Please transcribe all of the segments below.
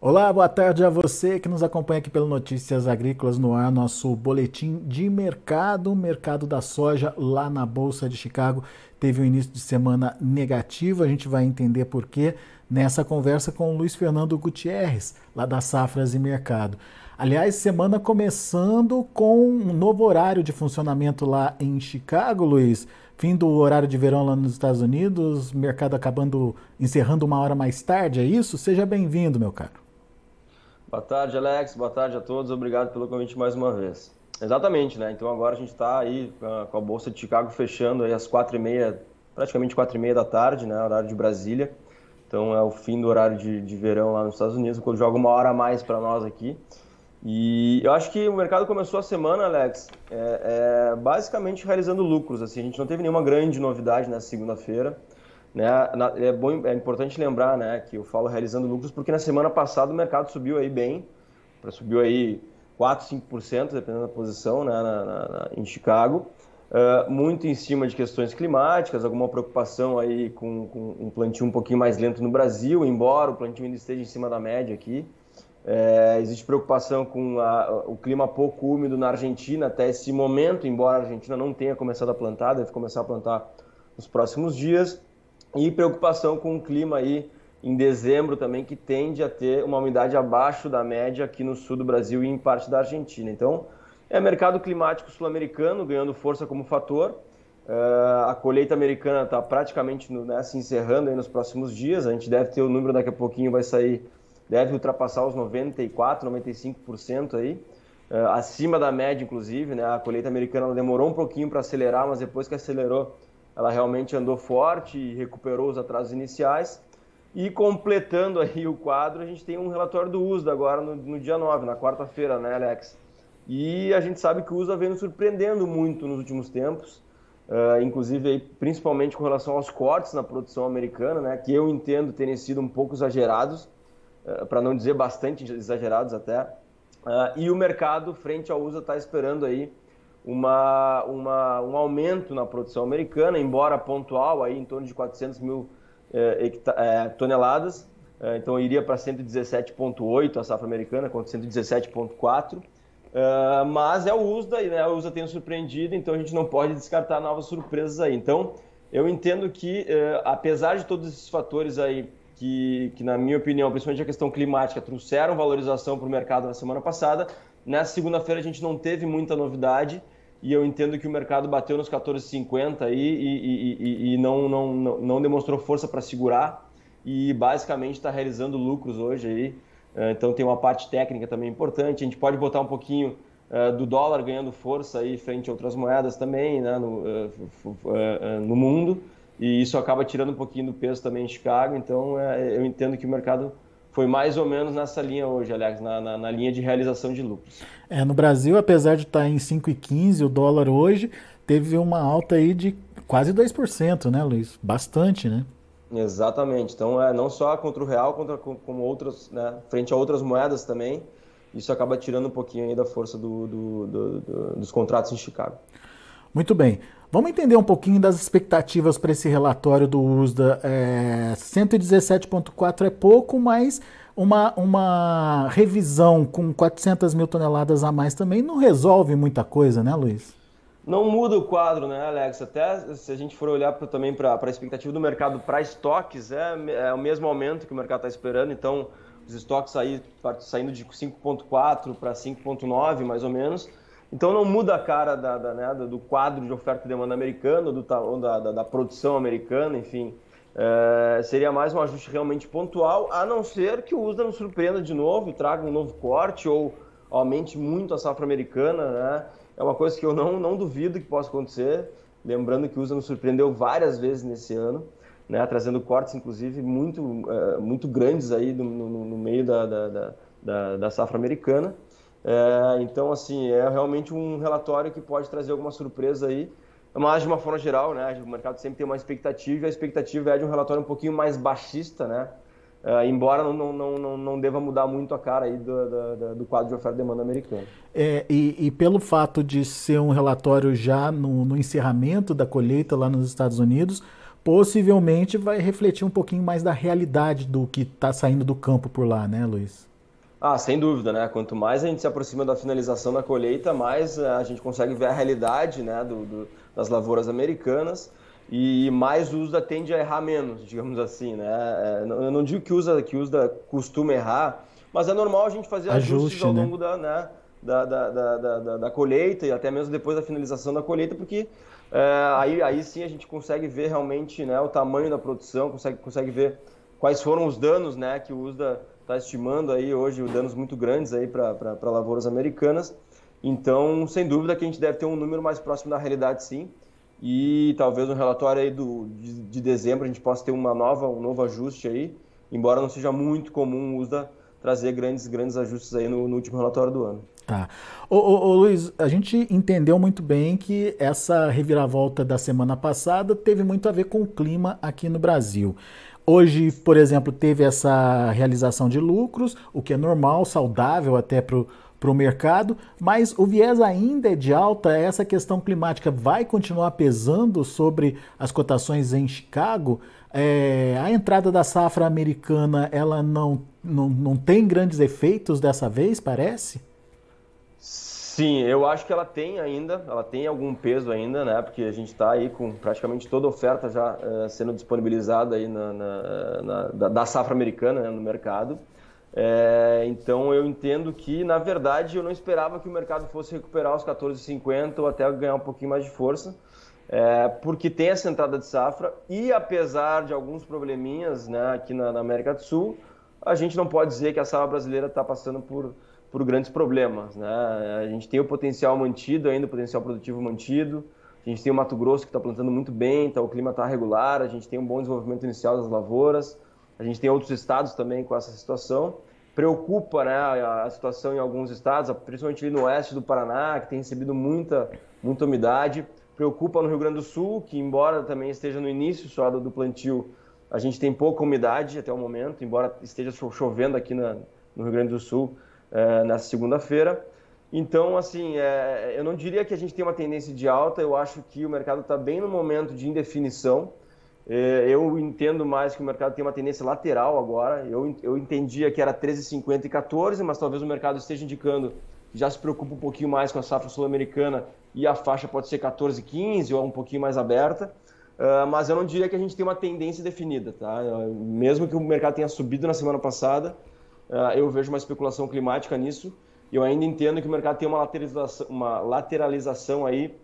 Olá, boa tarde a você que nos acompanha aqui pelo Notícias Agrícolas no ar, nosso boletim de mercado, mercado da soja lá na Bolsa de Chicago teve um início de semana negativo, a gente vai entender por quê nessa conversa com o Luiz Fernando Gutierrez, lá da Safras e Mercado. Aliás, semana começando com um novo horário de funcionamento lá em Chicago, Luiz. Fim do horário de verão lá nos Estados Unidos, mercado acabando encerrando uma hora mais tarde, é isso? Seja bem-vindo, meu caro. Boa tarde, Alex. Boa tarde a todos. Obrigado pelo convite mais uma vez. Exatamente, né? Então agora a gente está aí com a Bolsa de Chicago fechando aí às quatro e meia, praticamente quatro e meia da tarde, né? Horário de Brasília. Então é o fim do horário de, de verão lá nos Estados Unidos, quando joga uma hora a mais para nós aqui. E eu acho que o mercado começou a semana, Alex, é, é, basicamente realizando lucros. Assim, a gente não teve nenhuma grande novidade nessa segunda-feira. Né? É, bom, é importante lembrar né, que eu falo realizando lucros porque na semana passada o mercado subiu aí bem, subiu aí 4, 5%, dependendo da posição né, na, na, em Chicago. Uh, muito em cima de questões climáticas, alguma preocupação aí com, com, um plantio um pouquinho mais lento no Brasil, embora o plantio ainda esteja em cima da média aqui. É, existe preocupação com a, o clima pouco úmido na Argentina até esse momento, embora a Argentina não tenha começado a plantar, deve começar a plantar nos próximos dias. E preocupação com o clima aí em dezembro também, que tende a ter uma umidade abaixo da média aqui no sul do Brasil e em parte da Argentina. Então, é mercado climático sul-americano ganhando força como fator. Uh, a colheita americana está praticamente né, se encerrando nos próximos dias. A gente deve ter o número daqui a pouquinho, vai sair, deve ultrapassar os 94, 95% aí. Uh, acima da média, inclusive. Né? A colheita americana demorou um pouquinho para acelerar, mas depois que acelerou, ela realmente andou forte e recuperou os atrasos iniciais. E completando aí o quadro, a gente tem um relatório do USDA agora no, no dia 9, na quarta-feira, né, Alex? E a gente sabe que o USDA vem nos surpreendendo muito nos últimos tempos, uh, inclusive aí, principalmente com relação aos cortes na produção americana, né, que eu entendo terem sido um pouco exagerados, uh, para não dizer bastante exagerados até. Uh, e o mercado, frente ao USA, está esperando aí uma, uma, um aumento na produção americana, embora pontual, aí em torno de 400 mil é, é, toneladas. É, então iria para 117,8 a safra americana, contra 117,4. Uh, mas é o USDA, né? O USDA tem surpreendido, então a gente não pode descartar novas surpresas aí. Então, eu entendo que, uh, apesar de todos esses fatores aí, que, que, na minha opinião, principalmente a questão climática, trouxeram valorização para o mercado na semana passada, nessa segunda-feira a gente não teve muita novidade e eu entendo que o mercado bateu nos 14,50 aí e, e, e, não, não, não demonstrou força para segurar e basicamente está realizando lucros hoje aí. É, então tem uma parte técnica também importante. A gente pode botar um pouquinho uh, do dólar ganhando força aí frente a outras moedas também né, no, uh, no mundo e isso acaba tirando um pouquinho do peso também em Chicago. Então eu entendo que o mercado foi mais ou menos nessa linha hoje, Alex, na, na, na linha de realização de lucros. É, no Brasil, apesar de estar em 5,15 o dólar hoje, teve uma alta aí de quase 2%, né, Luiz? Bastante, né? Exatamente. Então, é não só contra o real, contra, como outras, né, frente a outras moedas também, isso acaba tirando um pouquinho aí da força do, do, do, dos contratos em Chicago. Muito bem. Vamos entender um pouquinho das expectativas para esse relatório do USDA. É, 117,4 é pouco, mas uma, uma revisão com 400 mil toneladas a mais também não resolve muita coisa, né, Luiz? Não muda o quadro, né, Alex? Até se a gente for olhar pra, também para a expectativa do mercado para estoques, é, é, o mesmo aumento que o mercado está esperando. Então, os estoques aí, saindo de 5,4 para 5,9 mais ou menos. Então não muda a cara da, da, né, do quadro de oferta e demanda americano, do, da, da, da produção americana, enfim. É, seria mais um ajuste realmente pontual, a não ser que o USDA nos surpreenda de novo e traga um novo corte ou aumente muito a safra americana. Né? É uma coisa que eu não, não duvido que possa acontecer. Lembrando que o USDA nos surpreendeu várias vezes nesse ano, né? trazendo cortes, inclusive, muito, uh, muito grandes aí no, no, no meio da, da, da, da safra americana. É, então, assim, é realmente um relatório que pode trazer alguma surpresa aí, mas de uma forma geral, né, o mercado sempre tem uma expectativa e a expectativa é de um relatório um pouquinho mais baixista, né, é, embora não, não, não, não deva mudar muito a cara aí do, do, do quadro de oferta e demanda americano. É, e, e, pelo fato de ser um relatório já no, no encerramento da colheita lá nos Estados Unidos, possivelmente vai refletir um pouquinho mais da realidade do que está saindo do campo por lá, né, Luiz? Ah, sem dúvida, né? Quanto mais a gente se aproxima da finalização da colheita, mais a gente consegue ver a realidade né, do, do, das lavouras americanas e mais o USDA tende a errar menos, digamos assim, né? É, eu não digo que usa que usa costuma errar, mas é normal a gente fazer Ajuste, ajustes ao né? longo da, né, da, da, da, da, da, colheita e até mesmo depois da finalização da colheita, porque é, aí, aí sim a gente consegue ver realmente né, o tamanho da produção, consegue, consegue ver quais foram os danos né, que o USDA está estimando aí hoje, danos muito grandes aí para lavouras americanas. Então, sem dúvida que a gente deve ter um número mais próximo da realidade, sim e talvez no relatório aí do, de, de, dezembro a gente possa ter uma nova, um novo ajuste aí, embora não seja muito comum o trazer grandes, grandes ajustes aí no, no último relatório do ano. Tá. Ô, ô, ô, Luiz, a gente entendeu muito bem que essa reviravolta da semana passada teve muito a ver com o clima aqui no Brasil. Hoje, por exemplo, teve essa realização de lucros, o que é normal, saudável até para o mercado, mas o viés ainda é de alta. Essa questão climática vai continuar pesando sobre as cotações em Chicago. É, a entrada da safra americana ela não, não, não tem grandes efeitos dessa vez, parece? Sim, eu acho que ela tem ainda, ela tem algum peso ainda, né? Porque a gente está aí com praticamente toda a oferta já uh, sendo disponibilizada aí na, na, na da, da, safra americana né, no mercado. É, então eu entendo que, na verdade, eu não esperava que o mercado fosse recuperar os 14,50 ou até ganhar um pouquinho mais de força, é, porque tem essa entrada de safra e apesar de alguns probleminhas né, aqui na, na, América do Sul, a gente não pode dizer que a safra brasileira está passando por, por grandes problemas. Né? A gente tem o potencial mantido ainda, o potencial produtivo mantido, a gente tem o Mato Grosso que está plantando muito bem, então o clima está regular, a gente tem um bom desenvolvimento inicial das lavouras, a gente tem outros estados também com essa situação. Preocupa né, a situação em alguns estados, principalmente ali no oeste do Paraná, que tem recebido muita, muita umidade. Preocupa no Rio Grande do Sul, que embora também esteja no início só do plantio, a gente tem pouca umidade até o momento, embora esteja chovendo aqui na, no Rio Grande do Sul é, nessa segunda-feira. Então, assim, é, eu não diria que a gente tem uma tendência de alta, eu acho que o mercado está bem no momento de indefinição. É, eu entendo mais que o mercado tem uma tendência lateral agora. Eu, eu entendia que era 13,50 e 14, mas talvez o mercado esteja indicando já se preocupa um pouquinho mais com a safra sul-americana e a faixa pode ser 14,15 ou um pouquinho mais aberta. Uh, mas eu não diria que a gente tem uma tendência definida, tá? Mesmo que o mercado tenha subido na semana passada, eu vejo uma especulação climática nisso. Eu ainda entendo que o mercado tem uma lateralização, uma lateralização aí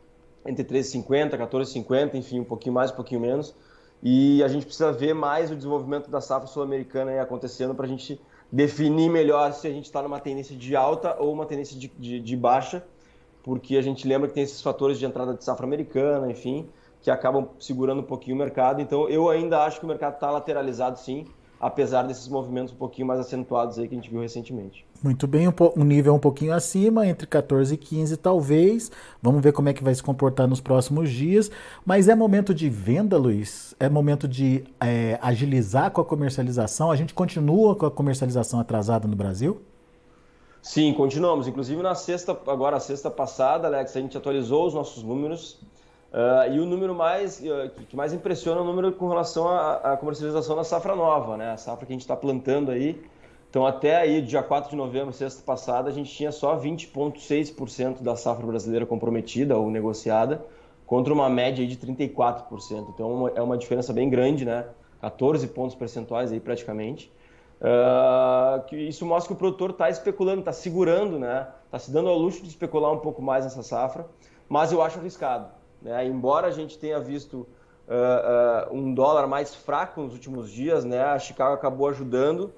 entre 13,50, 14,50, enfim, um pouquinho mais, um pouquinho menos. E a gente precisa ver mais o desenvolvimento da safra sul-americana acontecendo para a gente definir melhor se a gente está numa tendência de alta ou uma tendência de, de, de, baixa, porque a gente lembra que tem esses fatores de entrada de safra americana, enfim, que acabam segurando um pouquinho o mercado. Então, eu ainda acho que o mercado está lateralizado, sim, apesar desses movimentos um pouquinho mais acentuados aí que a gente viu recentemente. Muito bem, um, nível um pouquinho acima, entre 14 e 15 talvez. Vamos ver como é que vai se comportar nos próximos dias. Mas é momento de venda, Luiz? É momento de é, agilizar com a comercialização? A gente continua com a comercialização atrasada no Brasil? Sim, continuamos. Inclusive na sexta, agora sexta passada, Alex, a gente atualizou os nossos números. Uh, e o número mais uh, que mais impressiona é o número com relação à, comercialização da safra nova, né? A safra que a gente está plantando aí então, até aí, dia 4 de novembro, sexta passada, a gente tinha só 20,6% da safra brasileira comprometida ou negociada, contra uma média de 34%. Então, é uma diferença bem grande, né? 14 pontos percentuais aí praticamente. Uh, isso mostra que o produtor está especulando, está segurando, né? Está se dando ao luxo de especular um pouco mais nessa safra, mas eu acho arriscado. Né? Embora a gente tenha visto uh, uh, um dólar mais fraco nos últimos dias, né? A Chicago acabou ajudando,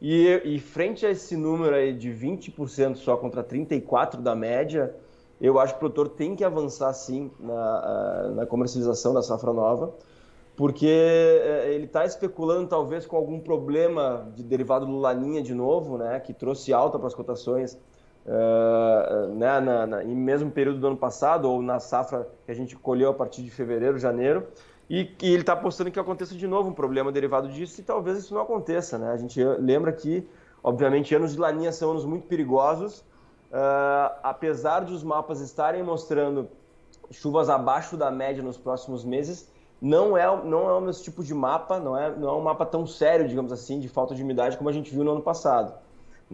e, e frente a esse número aí de 20% só contra 34% da média, eu acho que o produtor tem que avançar sim na, na comercialização da safra nova, porque é, ele está especulando talvez com algum problema de derivado do Laninha de novo, né, que trouxe alta para as cotações uh, né, na, na, em mesmo período do ano passado ou na safra que a gente colheu a partir de fevereiro, janeiro. E, e ele está apostando que aconteça de novo um problema derivado disso e talvez isso não aconteça, né? A gente lembra que, obviamente, anos de laninha são anos muito perigosos, uh, apesar de os mapas estarem mostrando chuvas abaixo da média nos próximos meses, não é, não é o mesmo tipo de mapa, não é, não é um mapa tão sério, digamos assim, de falta de umidade como a gente viu no ano passado.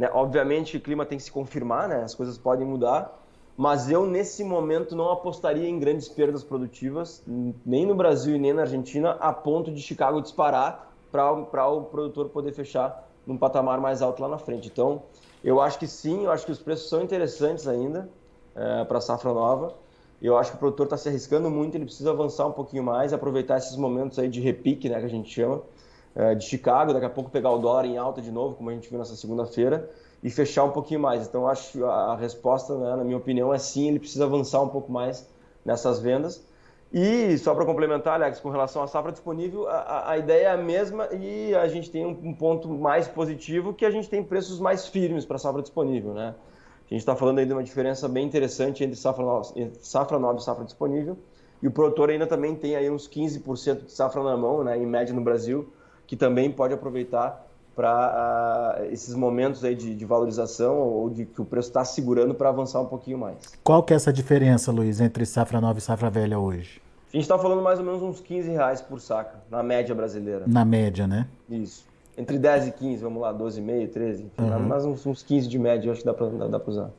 Né? Obviamente, o clima tem que se confirmar, né? as coisas podem mudar, mas eu, nesse momento, não apostaria em grandes perdas produtivas, nem no Brasil e nem na Argentina, a ponto de Chicago disparar para o produtor poder fechar num patamar mais alto lá na frente. Então, eu acho que sim, eu acho que os preços são interessantes ainda é, para a safra nova. Eu acho que o produtor está se arriscando muito, ele precisa avançar um pouquinho mais, aproveitar esses momentos aí de repique, né, que a gente chama, de Chicago, daqui a pouco pegar o dólar em alta de novo, como a gente viu nessa segunda-feira, e fechar um pouquinho mais. Então, acho que a resposta, né, na minha opinião, é sim, ele precisa avançar um pouco mais nessas vendas. E só para complementar, Alex, com relação à safra disponível, a, a, ideia é a mesma e a gente tem um, um, ponto mais positivo que a gente tem preços mais firmes para a safra disponível, né? A gente está falando aí de uma diferença bem interessante entre safra entre safra nova e safra disponível. E o produtor ainda também tem aí uns 15% de safra na mão, né, em média no Brasil, que também pode aproveitar para uh, esses momentos aí de, de, valorização ou de que o preço está segurando para avançar um pouquinho mais. Qual que é essa diferença, Luiz, entre safra nova e safra velha hoje? A gente está falando mais ou menos uns 15 reais por saca, na média brasileira. Na média, né? Isso. Entre 10 e 15, vamos lá, 12,5, 13, enfim, uhum. mais uns, uns 15 de média, eu acho que dá para usar.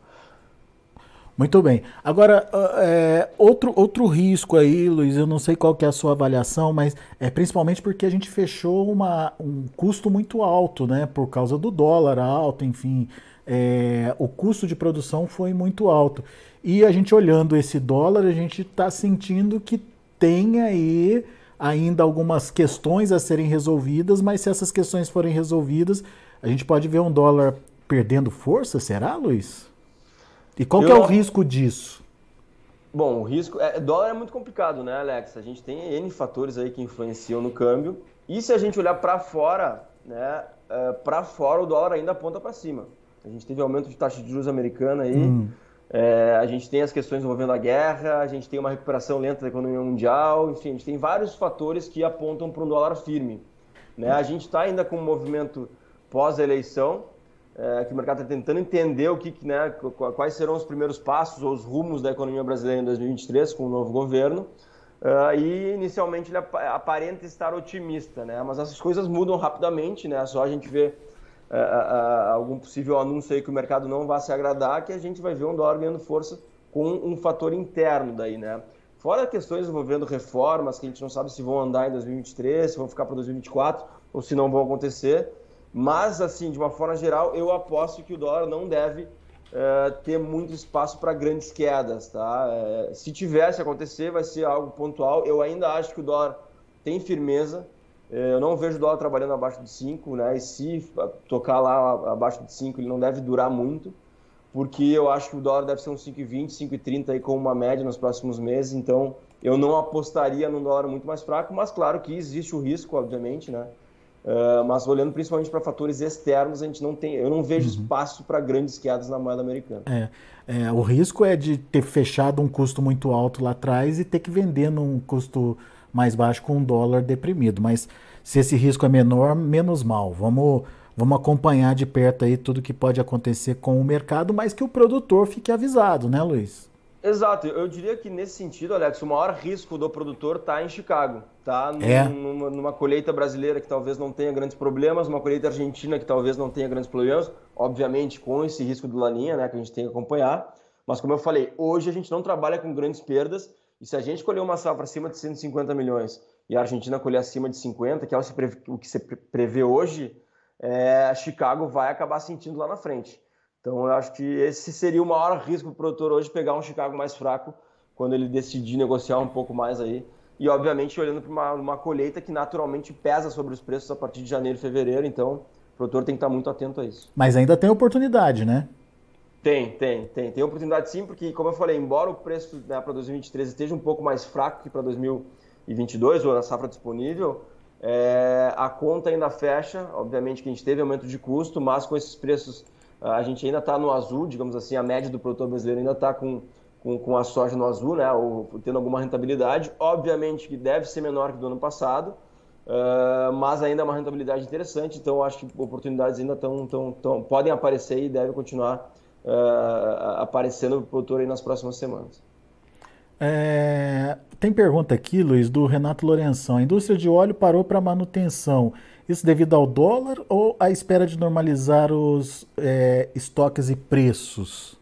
Muito bem. Agora, é, outro, outro risco aí, Luiz, eu não sei qual que é a sua avaliação, mas é principalmente porque a gente fechou uma, um custo muito alto, né? Por causa do dólar alto, enfim. É, o custo de produção foi muito alto. E a gente olhando esse dólar, a gente está sentindo que tem aí ainda algumas questões a serem resolvidas, mas se essas questões forem resolvidas, a gente pode ver um dólar perdendo força, será, Luiz? E qual que é o risco disso? Bom, o risco. É, dólar é muito complicado, né, Alex? A gente tem N fatores aí que influenciam no câmbio. E se a gente olhar para fora, né, é, para fora o dólar ainda aponta para cima. A gente teve aumento de taxa de juros americana aí. Hum. É, a gente tem as questões envolvendo a guerra, a gente tem uma recuperação lenta da economia mundial, enfim, a gente tem vários fatores que apontam para um dólar firme. Né? A gente está ainda com um movimento pós-eleição, é, que o mercado está tentando entender o que, né, quais serão os primeiros passos ou os rumos da economia brasileira em 2023 com o novo governo. Uh, e inicialmente ele aparenta estar otimista, né? Mas essas coisas mudam rapidamente, né? Só a gente vê uh, uh, algum possível anúncio aí que o mercado não vai se agradar, que a gente vai ver um dólar ganhando força com um fator interno daí, né? Fora questões envolvendo reformas que a gente não sabe se vão andar em 2023, se vão ficar para 2024 ou se não vão acontecer. Mas, assim, de uma forma geral, eu aposto que o dólar não deve uh, ter muito espaço para grandes quedas, tá? Uh, se tivesse acontecer, vai ser algo pontual. Eu ainda acho que o dólar tem firmeza. Uh, eu não vejo o dólar trabalhando abaixo de 5, né? E se tocar lá abaixo de 5, ele não deve durar muito, porque eu acho que o dólar deve ser uns 5,20, 5,30 aí como uma média nos próximos meses. Então, eu não apostaria num dólar muito mais fraco, mas claro que existe o risco, obviamente, né? Uh, mas olhando principalmente para fatores externos, a gente não tem, eu não vejo uhum. espaço para grandes quedas na moeda americana. É, é, o risco é de ter fechado um custo muito alto lá atrás e ter que vender num custo mais baixo com um dólar deprimido. Mas se esse risco é menor, menos mal. Vamos, vamos acompanhar de perto aí tudo que pode acontecer com o mercado, mas que o produtor fique avisado, né, Luiz? Exato, eu diria que nesse sentido, Alex, o maior risco do produtor está em Chicago, tá? É. Numa, numa, colheita brasileira que talvez não tenha grandes problemas, uma colheita argentina que talvez não tenha grandes problemas, obviamente com esse risco do laninha, né, que a gente tem que acompanhar. Mas como eu falei, hoje a gente não trabalha com grandes perdas e se a gente colher uma safra acima de 150 milhões e a Argentina colher acima de 50, que é o que se prevê hoje, é, Chicago vai acabar sentindo lá na frente. Então eu acho que esse seria o maior risco para o produtor hoje pegar um Chicago mais fraco quando ele decidir negociar um pouco mais aí. E obviamente olhando para uma, uma, colheita que naturalmente pesa sobre os preços a partir de janeiro e fevereiro, então o produtor tem que estar muito atento a isso. Mas ainda tem oportunidade, né? Tem, tem, tem. Tem oportunidade sim, porque como eu falei, embora o preço né, para 2023 esteja um pouco mais fraco que para 2022, ou na safra disponível, é, a conta ainda fecha. Obviamente que a gente teve aumento de custo, mas com esses preços a gente ainda está no azul, digamos assim, a média do produtor brasileiro ainda está com, com, com, a soja no azul, né, ou tendo alguma rentabilidade. Obviamente que deve ser menor que do ano passado, uh, mas ainda é uma rentabilidade interessante, então acho que oportunidades ainda tão, tão, tão, podem aparecer e devem continuar uh, aparecendo para o produtor nas próximas semanas. É, tem pergunta aqui, Luiz, do Renato Lourenção. A indústria de óleo parou para manutenção Isso devido ao dólar ou à espera de normalizar os é, estoques e preços?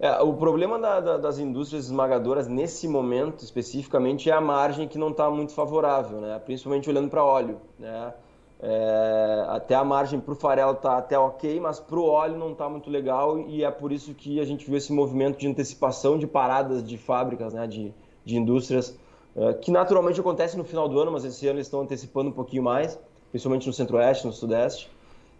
É, o problema da, da, das indústrias esmagadoras nesse momento especificamente é a margem que não está muito favorável, né? principalmente olhando para óleo. Né? É, até a margem para o farelo está até ok, mas para o óleo não está muito legal e é por isso que a gente viu esse movimento de antecipação de paradas de fábricas, né? de, de indústrias, é, que naturalmente acontece no final do ano, mas esse ano eles estão antecipando um pouquinho mais, principalmente no centro-oeste, no sudeste.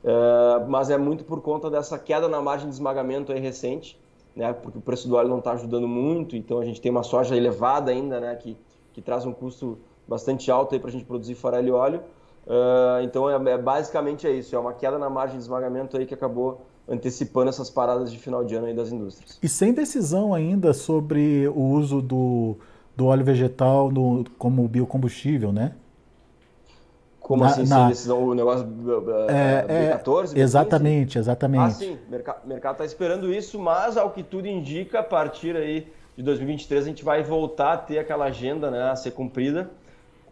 É, mas é muito por conta dessa queda na margem de esmagamento aí recente né, porque o preço do óleo não está ajudando muito, então a gente tem uma soja elevada ainda, né, que, que traz um custo bastante alto para a gente produzir farelo e óleo. Uh, então, é, é, basicamente é isso, é uma queda na margem de esmagamento aí que acabou antecipando essas paradas de final de ano aí das indústrias. E sem decisão ainda sobre o uso do, do óleo vegetal no, como biocombustível, né? Como na, assim, na... decisão, o negócio é, B14? É, exatamente, exatamente. Ah, sim, o mercado está esperando isso, mas ao que tudo indica, a partir aí de 2023 a gente vai voltar a ter aquela agenda né, a ser cumprida.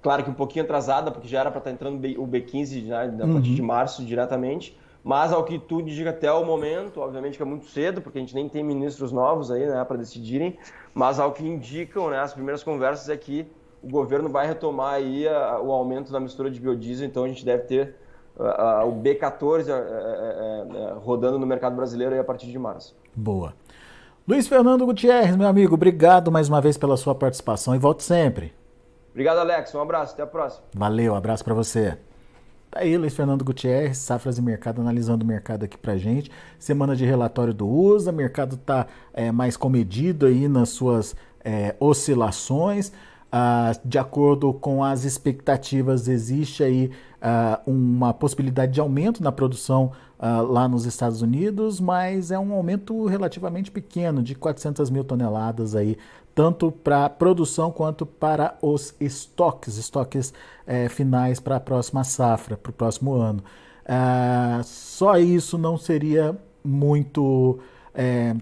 Claro que um pouquinho atrasada, porque já era para estar tá entrando o B15 né, a partir uhum. de março diretamente, mas ao que tudo indica até o momento, obviamente que é muito cedo, porque a gente nem tem ministros novos aí né, para decidirem, mas ao que indicam né, as primeiras conversas é que o governo vai retomar aí a, o aumento da mistura de biodiesel, então a gente deve ter a, a, o B14 a, rodando no mercado brasileiro a partir de março. Boa. Luiz Fernando Gutierrez, meu amigo, obrigado mais uma vez pela sua participação e volte sempre. Obrigado, Alex. Um abraço, até a próxima. Valeu, abraço para você. Tá aí, Luiz Fernando Gutierrez, Safras e Mercado, analisando o mercado aqui pra gente. Semana de relatório do USA, o mercado tá é, mais comedido aí nas suas é, oscilações. Ah, de acordo com as expectativas, existe aí ah, uma possibilidade de aumento na produção ah, lá nos Estados Unidos, mas é um aumento relativamente pequeno, de 400 mil toneladas aí, tanto para produção quanto para os estoques, estoques eh, finais para a próxima safra, para o próximo ano. só isso não seria muito eh,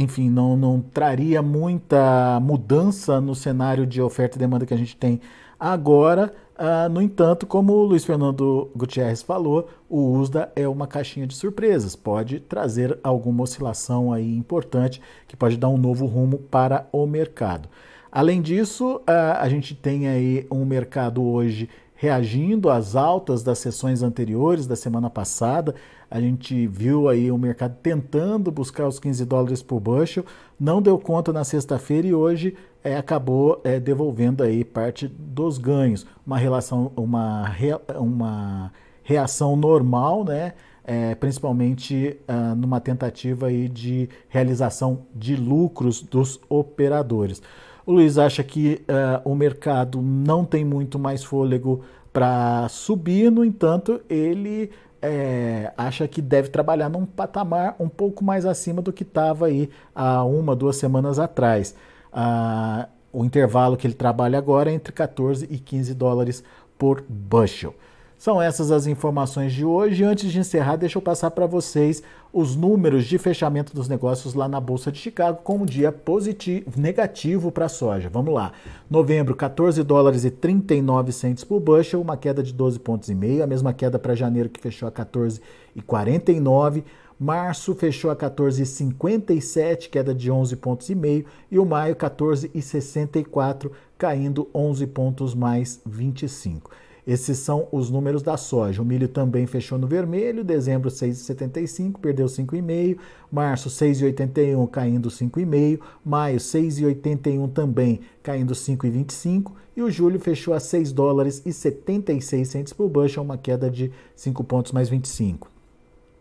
enfim, não, não traria muita mudança no cenário de oferta e demanda que a gente tem agora. Uh, no entanto, como o Luiz Fernando Gutierrez falou, o USDA é uma caixinha de surpresas, pode trazer alguma oscilação aí importante que pode dar um novo rumo para o mercado. Além disso, a gente tem aí um mercado hoje reagindo às altas das sessões anteriores da semana passada. A gente viu aí o mercado tentando buscar os 15 dólares por bushel, não deu conta na sexta-feira e hoje é, acabou é, devolvendo aí parte dos ganhos. Uma relação, uma, uma reação normal, né? É, principalmente ah, numa tentativa aí de realização de lucros dos operadores. O Luiz acha que uh, o mercado não tem muito mais fôlego para subir, no entanto, ele é, acha que deve trabalhar num patamar um pouco mais acima do que estava aí há uma, duas semanas atrás. Uh, o intervalo que ele trabalha agora é entre 14 e 15 dólares por bushel. São essas as informações de hoje. Antes de encerrar, deixa eu passar para vocês os números de fechamento dos negócios lá na Bolsa de Chicago com um dia positivo, negativo para a soja. Vamos lá. Novembro, 14 dólares e 39 centes por bushel, uma queda de 12 pontos e meio, a mesma queda para janeiro que fechou a 14 e 49. Março fechou a 14,57, queda de 11 pontos e meio, e o maio 14,64, caindo 11 pontos mais 25. Esses são os números da soja. O milho também fechou no vermelho, dezembro 6,75, perdeu 5,5, março 6,81 caindo 5,5, maio 6,81 também caindo 5,25 e o julho fechou a 6 dólares e 76 centos por bushel, uma queda de 5 pontos mais 25.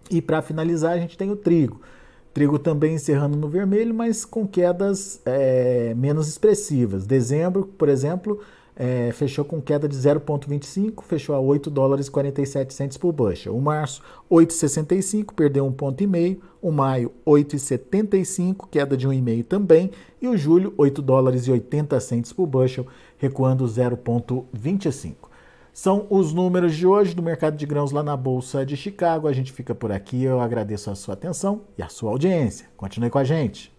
E para finalizar, a gente tem o trigo. Trigo também encerrando no vermelho, mas com quedas é, menos expressivas. Dezembro, por exemplo, é, fechou com queda de 0,25, fechou a 8 dólares e 47 centes por bushel. O março, 8,65, perdeu um ponto e meio. O maio, 8,75, queda de 1,5 também. E o julho, 8 dólares e 80 centes por bushel, recuando 0,25. São os números de hoje do mercado de grãos lá na Bolsa de Chicago. A gente fica por aqui. Eu agradeço a sua atenção e a sua audiência. Continue com a gente.